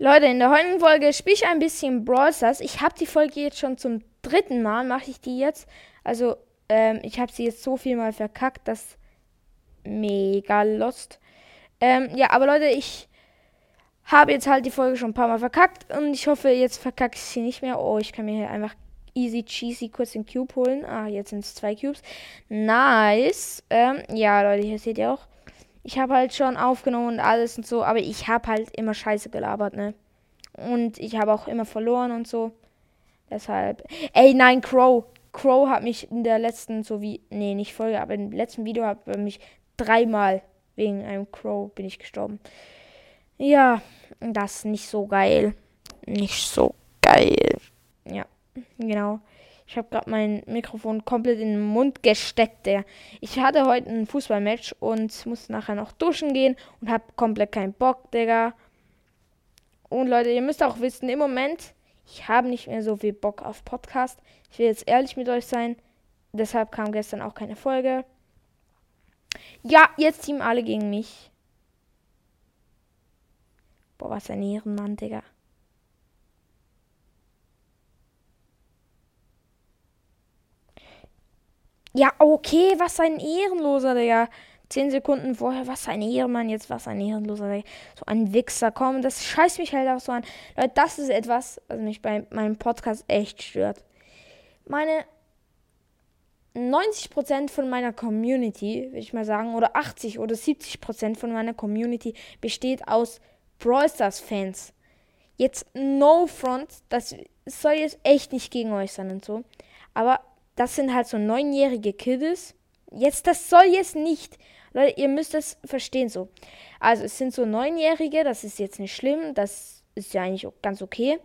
Leute, in der heutigen Folge spiele ich ein bisschen Brawl Stars. Ich habe die Folge jetzt schon zum dritten Mal, mache ich die jetzt. Also, ähm, ich habe sie jetzt so viel mal verkackt, das mega lost. Ähm, ja, aber Leute, ich habe jetzt halt die Folge schon ein paar Mal verkackt und ich hoffe, jetzt verkacke ich sie nicht mehr. Oh, ich kann mir hier einfach easy cheesy kurz den Cube holen. Ah, jetzt sind es zwei Cubes. Nice. Ähm, ja, Leute, hier seht ihr auch ich habe halt schon aufgenommen und alles und so, aber ich habe halt immer Scheiße gelabert, ne? Und ich habe auch immer verloren und so. Deshalb. Ey, nein, Crow. Crow hat mich in der letzten, so wie, nee, nicht Folge, aber im letzten Video hat er mich dreimal wegen einem Crow bin ich gestorben. Ja, das ist nicht so geil. Nicht so geil. Ja, genau. Ich habe gerade mein Mikrofon komplett in den Mund gesteckt. Der. Ich hatte heute ein Fußballmatch und musste nachher noch duschen gehen und habe komplett keinen Bock, Digga. Und Leute, ihr müsst auch wissen, im Moment, ich habe nicht mehr so viel Bock auf Podcast. Ich will jetzt ehrlich mit euch sein. Deshalb kam gestern auch keine Folge. Ja, jetzt teamen alle gegen mich. Boah, was ein Ehrenmann, Digga. Ja, okay, was ein Ehrenloser, Digga. Zehn Sekunden vorher, was ein Ehrenmann, jetzt was ein Ehrenloser, Digga. So ein Wichser, komm, das scheißt mich halt auch so an. Leute, das ist etwas, was mich bei meinem Podcast echt stört. Meine 90% von meiner Community, würde ich mal sagen, oder 80 oder 70% von meiner Community besteht aus Brawl Stars Fans. Jetzt no front, das soll jetzt echt nicht gegen euch sein und so. Aber das sind halt so neunjährige Kids. Jetzt, das soll jetzt nicht. Leute, ihr müsst das verstehen so. Also, es sind so neunjährige, das ist jetzt nicht schlimm, das ist ja eigentlich ganz okay.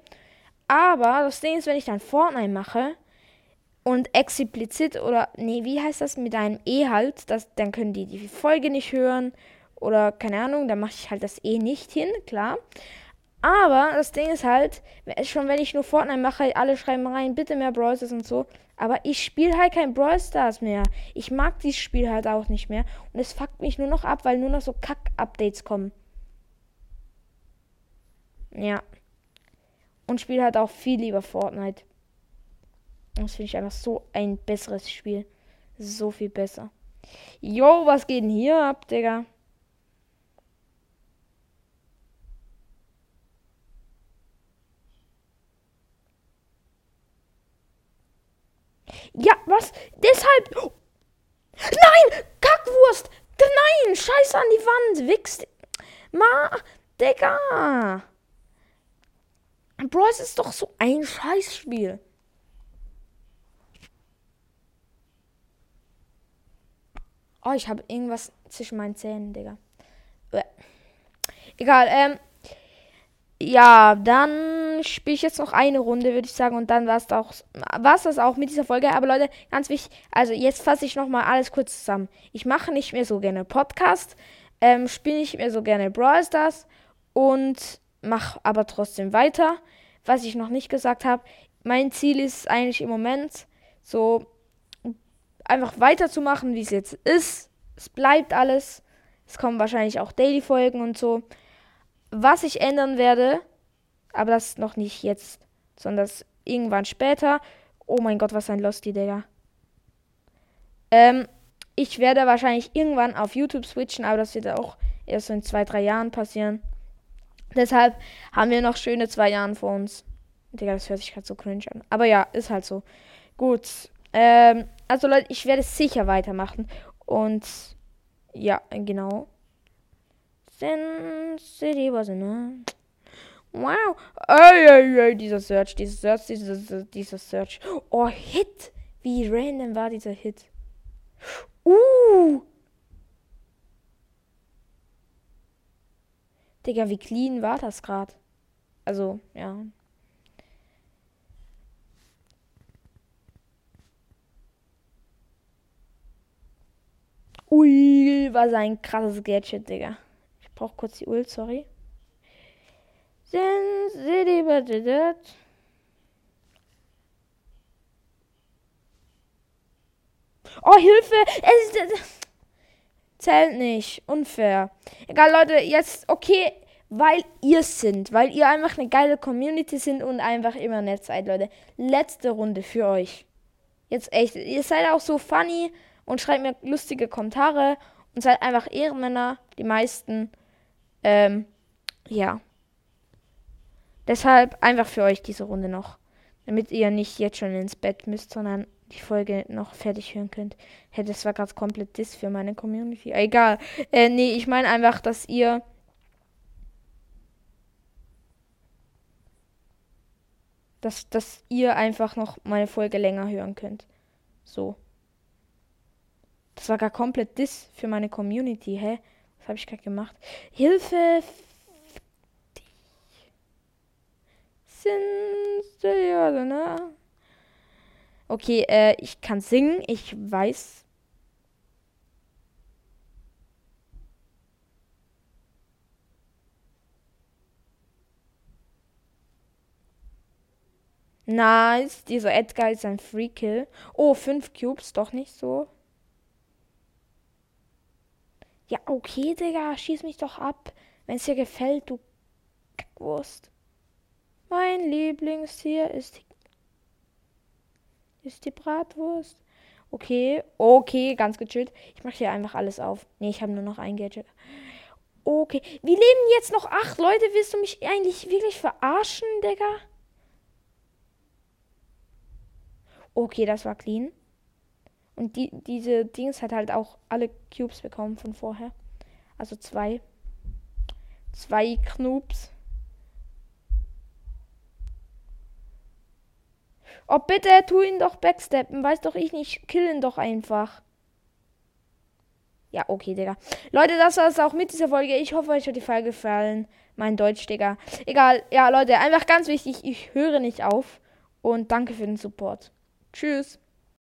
Aber das Ding ist, wenn ich dann Fortnite mache und explizit oder, nee, wie heißt das, mit einem E halt, das, dann können die die Folge nicht hören oder keine Ahnung, dann mache ich halt das E nicht hin, klar. Aber das Ding ist halt, schon wenn ich nur Fortnite mache, alle schreiben rein, bitte mehr Brawl Stars und so. Aber ich spiele halt kein Brawl Stars mehr. Ich mag dieses Spiel halt auch nicht mehr. Und es fuckt mich nur noch ab, weil nur noch so Kack-Updates kommen. Ja. Und spiele halt auch viel lieber Fortnite. Das finde ich einfach so ein besseres Spiel. So viel besser. Jo, was geht denn hier ab, Digga? Ja, was? Deshalb. Nein! Kackwurst! Nein! Scheiß an die Wand! Wichst. Ma. Digga! Bros ist doch so ein Scheißspiel. Oh, ich habe irgendwas zwischen meinen Zähnen, Digga. Egal, ähm. Ja, dann spiele ich jetzt noch eine Runde, würde ich sagen. Und dann war es auch, war's das auch mit dieser Folge. Aber Leute, ganz wichtig, also jetzt fasse ich nochmal alles kurz zusammen. Ich mache nicht mehr so gerne Podcast, ähm, spiele nicht mehr so gerne Brawl Stars und mache aber trotzdem weiter. Was ich noch nicht gesagt habe, mein Ziel ist eigentlich im Moment so einfach weiterzumachen, wie es jetzt ist. Es bleibt alles. Es kommen wahrscheinlich auch Daily-Folgen und so was ich ändern werde, aber das noch nicht jetzt, sondern das irgendwann später. Oh mein Gott, was ein Losty, Digga. Ähm, ich werde wahrscheinlich irgendwann auf YouTube switchen, aber das wird auch erst in zwei, drei Jahren passieren. Deshalb haben wir noch schöne zwei Jahre vor uns. Digga, das hört sich gerade so cringe an. Aber ja, ist halt so. Gut. Ähm, also Leute, ich werde sicher weitermachen. Und ja, genau. Sin City was in Wow. Ey, ey, ey, dieser Search, dieser Search, dieser, dieser Search. Oh, Hit. Wie random war dieser Hit? Uh. Digga, wie clean war das gerade? Also, ja. Ui, was ein krasses Gadget, Digga brauche kurz die Ult, sorry. Oh, Hilfe! Es zählt nicht. Unfair. Egal, Leute, jetzt, okay. weil ihr sind, weil ihr einfach eine geile Community sind und einfach immer nett seid, Leute. Letzte Runde für euch. Jetzt echt, ihr seid auch so funny und schreibt mir lustige Kommentare und seid einfach Ehrenmänner, die meisten. Ähm, ja. Deshalb einfach für euch diese Runde noch. Damit ihr nicht jetzt schon ins Bett müsst, sondern die Folge noch fertig hören könnt. Hey, das war gerade komplett Diss für meine Community. Egal. Äh, nee, ich meine einfach, dass ihr dass, dass ihr einfach noch meine Folge länger hören könnt. So. Das war gar komplett Diss für meine Community, hä? Was habe ich gerade gemacht? Hilfe! Ja, ne? Okay, äh, ich kann singen. Ich weiß Nice. Dieser Edgar ist ein Free Kill. Oh, fünf Cubes. Doch nicht so. Ja, okay, Digga. Schieß mich doch ab. Wenn es dir gefällt, du Kackwurst. Mein Lieblingstier ist die, ist die Bratwurst. Okay, okay, ganz gechillt. Ich mache hier einfach alles auf. Nee, ich habe nur noch ein Gadget. Okay. Wir leben jetzt noch acht Leute. Willst du mich eigentlich wirklich verarschen, Digga? Okay, das war clean. Und die, diese Dings hat halt auch alle Cubes bekommen von vorher. Also zwei. Zwei Knubs. Oh, bitte, tu ihn doch backsteppen. Weiß doch ich nicht. Kill ihn doch einfach. Ja, okay, Digga. Leute, das war es auch mit dieser Folge. Ich hoffe, euch hat die Folge gefallen. Mein Deutsch, Digga. Egal. Ja, Leute, einfach ganz wichtig. Ich höre nicht auf. Und danke für den Support. Tschüss.